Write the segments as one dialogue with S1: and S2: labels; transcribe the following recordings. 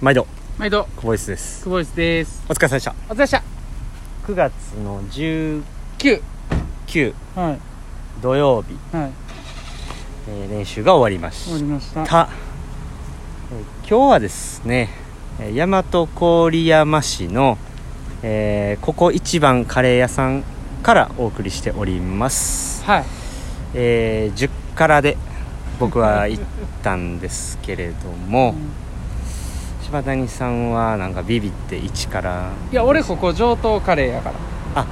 S1: 毎度。
S2: 毎度。
S1: 久保井です。
S2: 久保井です。
S1: お疲れ様でした。
S2: お疲れ様でした。
S1: 9月の19
S2: 9はい。
S1: 土曜日、
S2: はい。
S1: えー練習が終わりま
S2: 終わり
S1: し
S2: ました。
S1: た、えー今日はですねえー大和郡山市の、えーここ一番カレー屋さんからお送りしております、
S2: はい。
S1: えー10からで僕は行ったんですけれども、柴谷さんはなんかビビって1から。
S2: いや俺ここ上等カレーやから。
S1: あ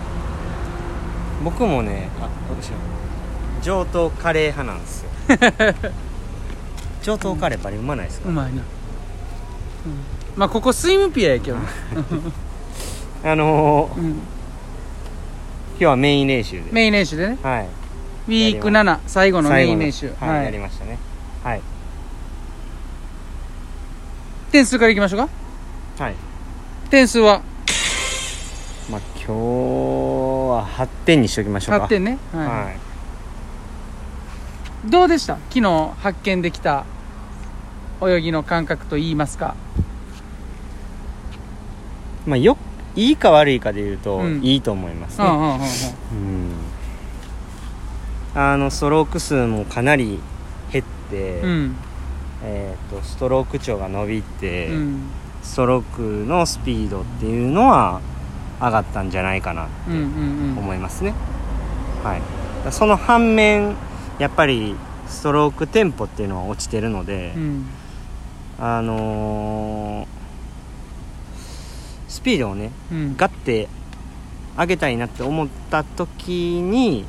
S1: 僕もねあ私上等カレー派なんですよ。上等カレーバリうまないですか、
S2: うまいな、うん、まあここスイムピアやけどね、
S1: あのー
S2: うん、
S1: 今日はメイン練習で。
S2: メイン練習でね。
S1: はい。
S2: ウィーク7最後のメイン練習。
S1: 最後のはい、やりましたね。はい
S2: 点数からいきましょうか。
S1: はい。
S2: 点数は？
S1: まあ今日は8点にしときましょうか。
S2: 8点ね。はい、
S1: はい。
S2: どうでした？昨日発見できた泳ぎの感覚といいますか。
S1: まあよいいか悪いかで言うと、
S2: うん。
S1: いいと思いますね。
S2: うんうんうんうん。
S1: うん。あのストローク数もかなり減って、
S2: うん
S1: えー、とストローク長が伸びて、
S2: うん。
S1: ストロークのスピードっていうのは上がったんじゃないかな
S2: うんうんうん。
S1: 思いますね、はい、その反面やっぱりストロークテンポっていうのは落ちてるので、
S2: うん。
S1: あのースピードをね
S2: うん。
S1: ガッて上げたいなって思った時に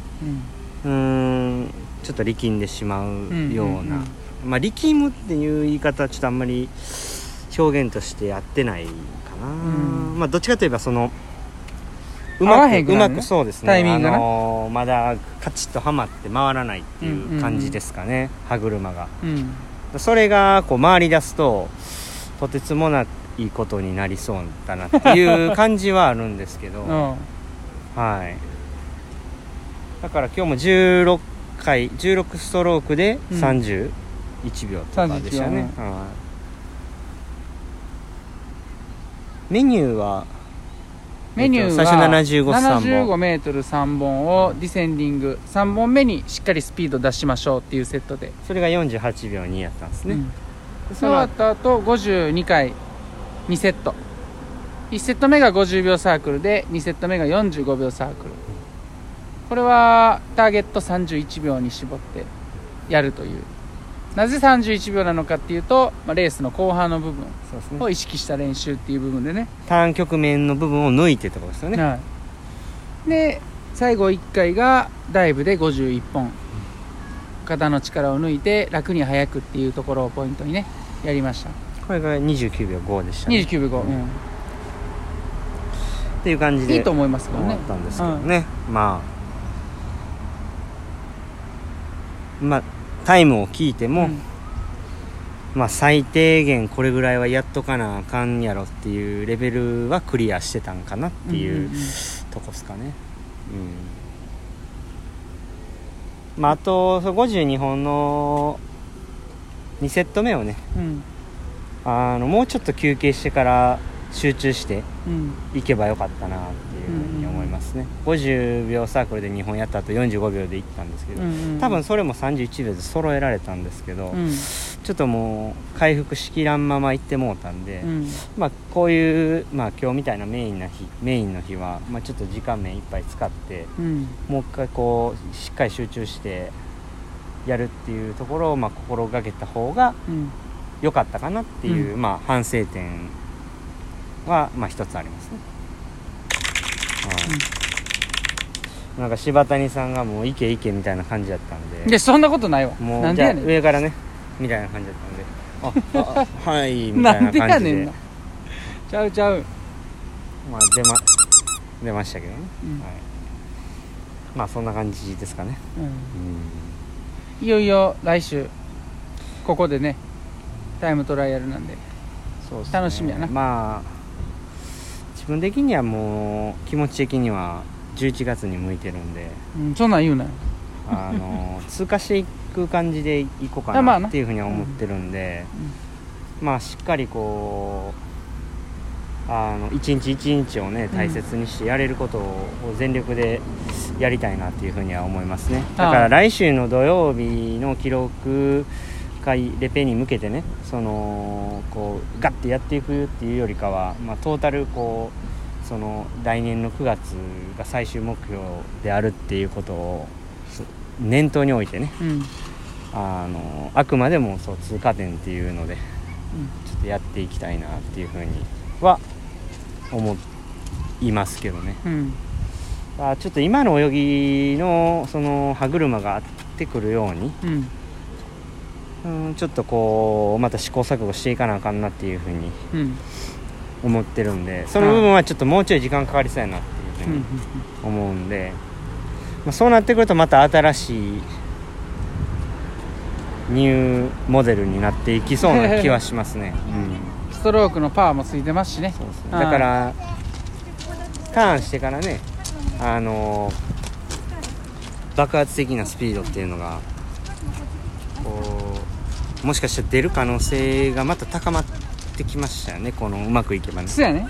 S2: うん。
S1: うーんちょっと力んでしまうような、
S2: んんん
S1: まあ力むっていう言い方はちょっとあんまり表現としてやってないかな、
S2: ん。
S1: まあどっちかといえばそのうまく
S2: ね。
S1: まくそうですね。
S2: タイミング
S1: あのーまだカチッとはまって回らないっていう感じですかね、歯車が。
S2: うん。
S1: それがこう回り出すととてつもないことになりそうだなっていう感じはあるんですけど、
S2: うん。
S1: はい。だから今日も16回16ストロークで
S2: うん
S1: 31秒とかでしたね、
S2: 31
S1: はいメニューは
S2: メニューは
S1: えっと最初75 3本。
S2: 75メートル3本をディセンディング3本目にしっかりスピード出しましょうっていうセットで、
S1: それが48秒2やったんですね、
S2: うん。
S1: で
S2: その後あと52回2セット。1セット目が50秒サークルで2セット目が45秒サークル。これはターゲット31秒に絞ってやるというなぜ31秒なのかっていうと、まあ、レースの後半の部分
S1: そうですね。
S2: を意識した練習っていう部分でね。
S1: ターン局面の部分を抜いてってことですよね、
S2: はい、で最後1回がダイブで51本。肩の力を抜いて楽に速くっていうところをポイントにねやりました。
S1: これが29秒5でしたね。
S2: 29秒5、うん。
S1: っていう感じで
S2: いいと思いますけどね。
S1: 思ったんですけどね、まあまあタイムを聞いても、
S2: うん。
S1: まあ最低限これぐらいはやっとかなあかんやろっていうレベルはクリアしてたんかなっていう,、とこですかね。うん。まああとそう52本の2セット目をね
S2: うん。
S1: あのもうちょっと休憩してから集中して
S2: うん。
S1: いけばよかったなっていうふうに思いますね、50秒サークルで2本やった後45秒でいったんですけど、
S2: うんうん
S1: 多分それも31秒で揃えられたんですけど、
S2: うん。
S1: ちょっともう回復しきらんまま行ってもうたんで、
S2: うん。
S1: まあこういう、まあ、今日みたいなメインな日メインの日は、まあ、ちょっと時間面いっぱい使って
S2: うん。
S1: もう一回こうしっかり集中してやるっていうところを、まあ、心がけた方が
S2: うん。
S1: 良かったかなっていう、
S2: う
S1: まあ、反省点は、まあ、一つありますね、はい。なんか柴谷さんがもう「行け行け」みたいな感じだったんで。
S2: でそんなことないわ。
S1: もうんじゃ上からねみたいな感じだったんで「ああはい」みたい
S2: な
S1: なん感じで。
S2: でやねんなちゃうちゃう。
S1: まあ出ま出ましたけどね、
S2: うん。
S1: はい、まあそんな感じですかね。
S2: うん。
S1: うん
S2: いよいよ来週ここでねタイムトライアルなんで。
S1: ね。
S2: 楽しみやな。
S1: まあ自分的にはもう気持ち的には11月に向いてるんで。
S2: うんそんなん言うな。よ
S1: あの 通過していく感じでいこうか
S2: な
S1: な。っていうふうには思ってるんで、まあしっかりこうあの一日一日をね大切にしてやれることを全力でやりたいなっていうふうには思いますね。だから来週の土曜日の記録会レペに向けてねそのこうガッてやっていくっていうよりかは、まあ、トータルこうその来年の9月が最終目標であるっていうことをそ念頭に置いてね
S2: うん。
S1: あのあくまでもそう通過点っていうのでちょっとやっていきたいなっていうふうには思いますけどね。
S2: うん。
S1: あちょっと今の泳ぎのその歯車が合ってくるように
S2: うん
S1: うんちょっとこうまた試行錯誤していかなあかんなっていうふうに
S2: うん。
S1: 思ってるんでその部分はちょっともうちょい時間かかりそうやなっていうふ
S2: う
S1: うんに思うんで、まあ、そうなってくるとまた新しいニューモデルになっていきそうな気はしますね、うん、
S2: ストロークのパワーもついてますしね。
S1: そうですね
S2: はい
S1: だからターンしてからねあのー爆発的なスピードっていうのがもしかしたら出る可能性がまた高まってきましたよね。このうまくいけばね。
S2: そうやね。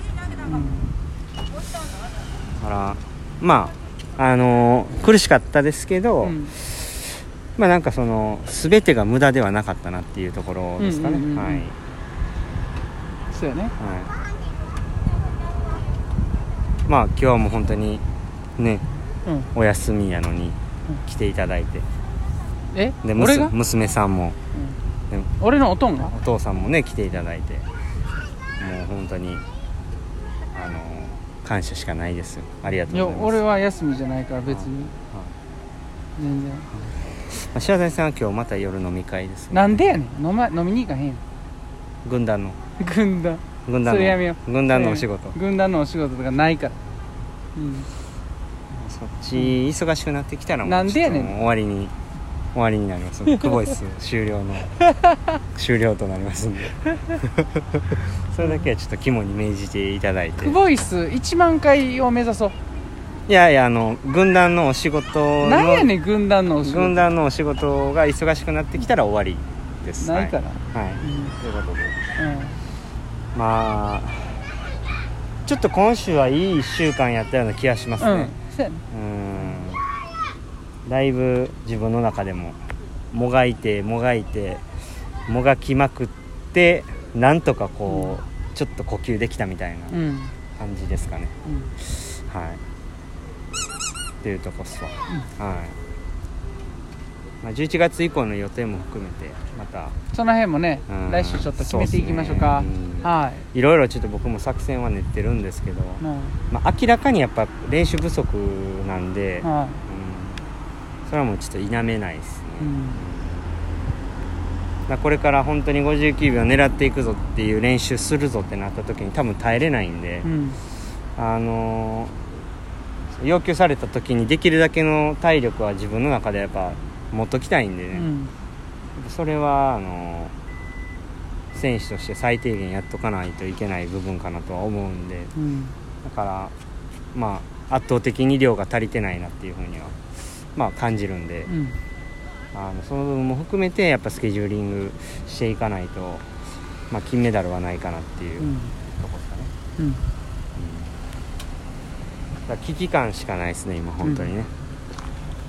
S1: だからまああのー苦しかったですけど、
S2: うん。
S1: まあなんかその全てが無駄ではなかったなっていうところですかね、
S2: うんうんうんうん。
S1: はい、
S2: そうやね。
S1: はい、まあ今日はもう本当にね
S2: うん。
S1: お休みやのに来ていただいて。
S2: え？
S1: で娘さんも。
S2: うん俺のおとんが？
S1: お父さんもね来ていただいてもう本当にあの感謝しかないですよ。ありがとうございます。
S2: 俺は休みじゃないから別に。
S1: はい。
S2: 全然。
S1: まあ、白谷さんは今日また夜飲み会ですね。
S2: なんでやねん。飲,、ま、飲みに行かへん
S1: 軍団の。
S2: 軍団。
S1: 軍団
S2: それやめよ
S1: の軍団のお仕事。
S2: 軍団のお仕事とかないから。うん。
S1: そっち忙しくなってきたらもう
S2: なんでやねん。
S1: 終わりに終わりになります。クボイス終了の 終了となりますんで。それだけはちょっと肝に銘じていただいて。
S2: クボイス1万回を目指そう。
S1: いやいやあの軍団のお仕事の
S2: なんやねん軍団のお仕事。
S1: 軍団のお仕事が忙しくなってきたら終わりです。
S2: ないから、
S1: はい、はい、
S2: うん。
S1: ということで。
S2: うん。
S1: まあちょっと今週はいい1週間やったような気がしますね、
S2: うん。う
S1: んだいぶ自分の中でももがいてもがいてもがきまくってなんとかこう、ちょっと呼吸できたみたいな
S2: うんうん
S1: 感じですかね、
S2: うん。
S1: はい。っていうとこっすわ、はい、まあ、11月以降の予定も含めてまた。
S2: その辺もね、
S1: うん。
S2: 来週ちょっと決めていきましょうか。
S1: ねうん
S2: はい。
S1: ろいろちょっと僕も作戦は練ってるんですけど、
S2: いも
S1: まあ、明らかにやっぱ練習不足なんで、
S2: うは
S1: うんそれはもうちょっと否めないですね、
S2: い、うん。
S1: これから本当に59秒狙っていくぞっていう練習するぞってなった時に多分耐えれないんで、
S2: うん。
S1: あのー要求された時にできるだけの体力は自分の中でやっぱ持っときたいんでね、
S2: うん。
S1: それはあのー選手として最低限やっとかないといけない部分かなとは思うんで。
S2: うん。
S1: だからまあ圧倒的に量が足りてないなっていうふうにはまあ感じるんで、
S2: うん。
S1: あのその部分も含めてやっぱスケジューリングしていかないと、まあ、金メダルはないかなっていう
S2: うん。
S1: とこですかね、
S2: うん。
S1: だから危機感しかないですね今本当にね、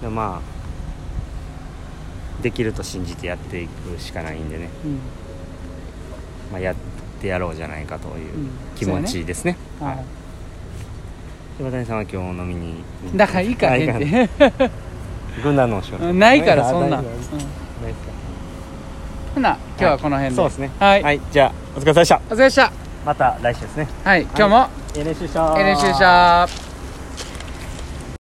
S1: でもまあできると信じてやっていくしかないんでね、
S2: うん。
S1: まあ、やってやろうじゃないかという
S2: うん。
S1: 気持ちですね,、
S2: は
S1: 柴谷さんは今日飲みに
S2: いだからいいかへん
S1: あい
S2: って
S1: 軍団のお仕事。
S2: ないからそんな。うん。ほな今日はこの辺で、
S1: そうですね。
S2: はい、
S1: じゃあお疲れ様でした。
S2: お疲れ様でした。
S1: また来週ですね。
S2: はい。今日も。
S1: ええ練習した
S2: ええ練習でした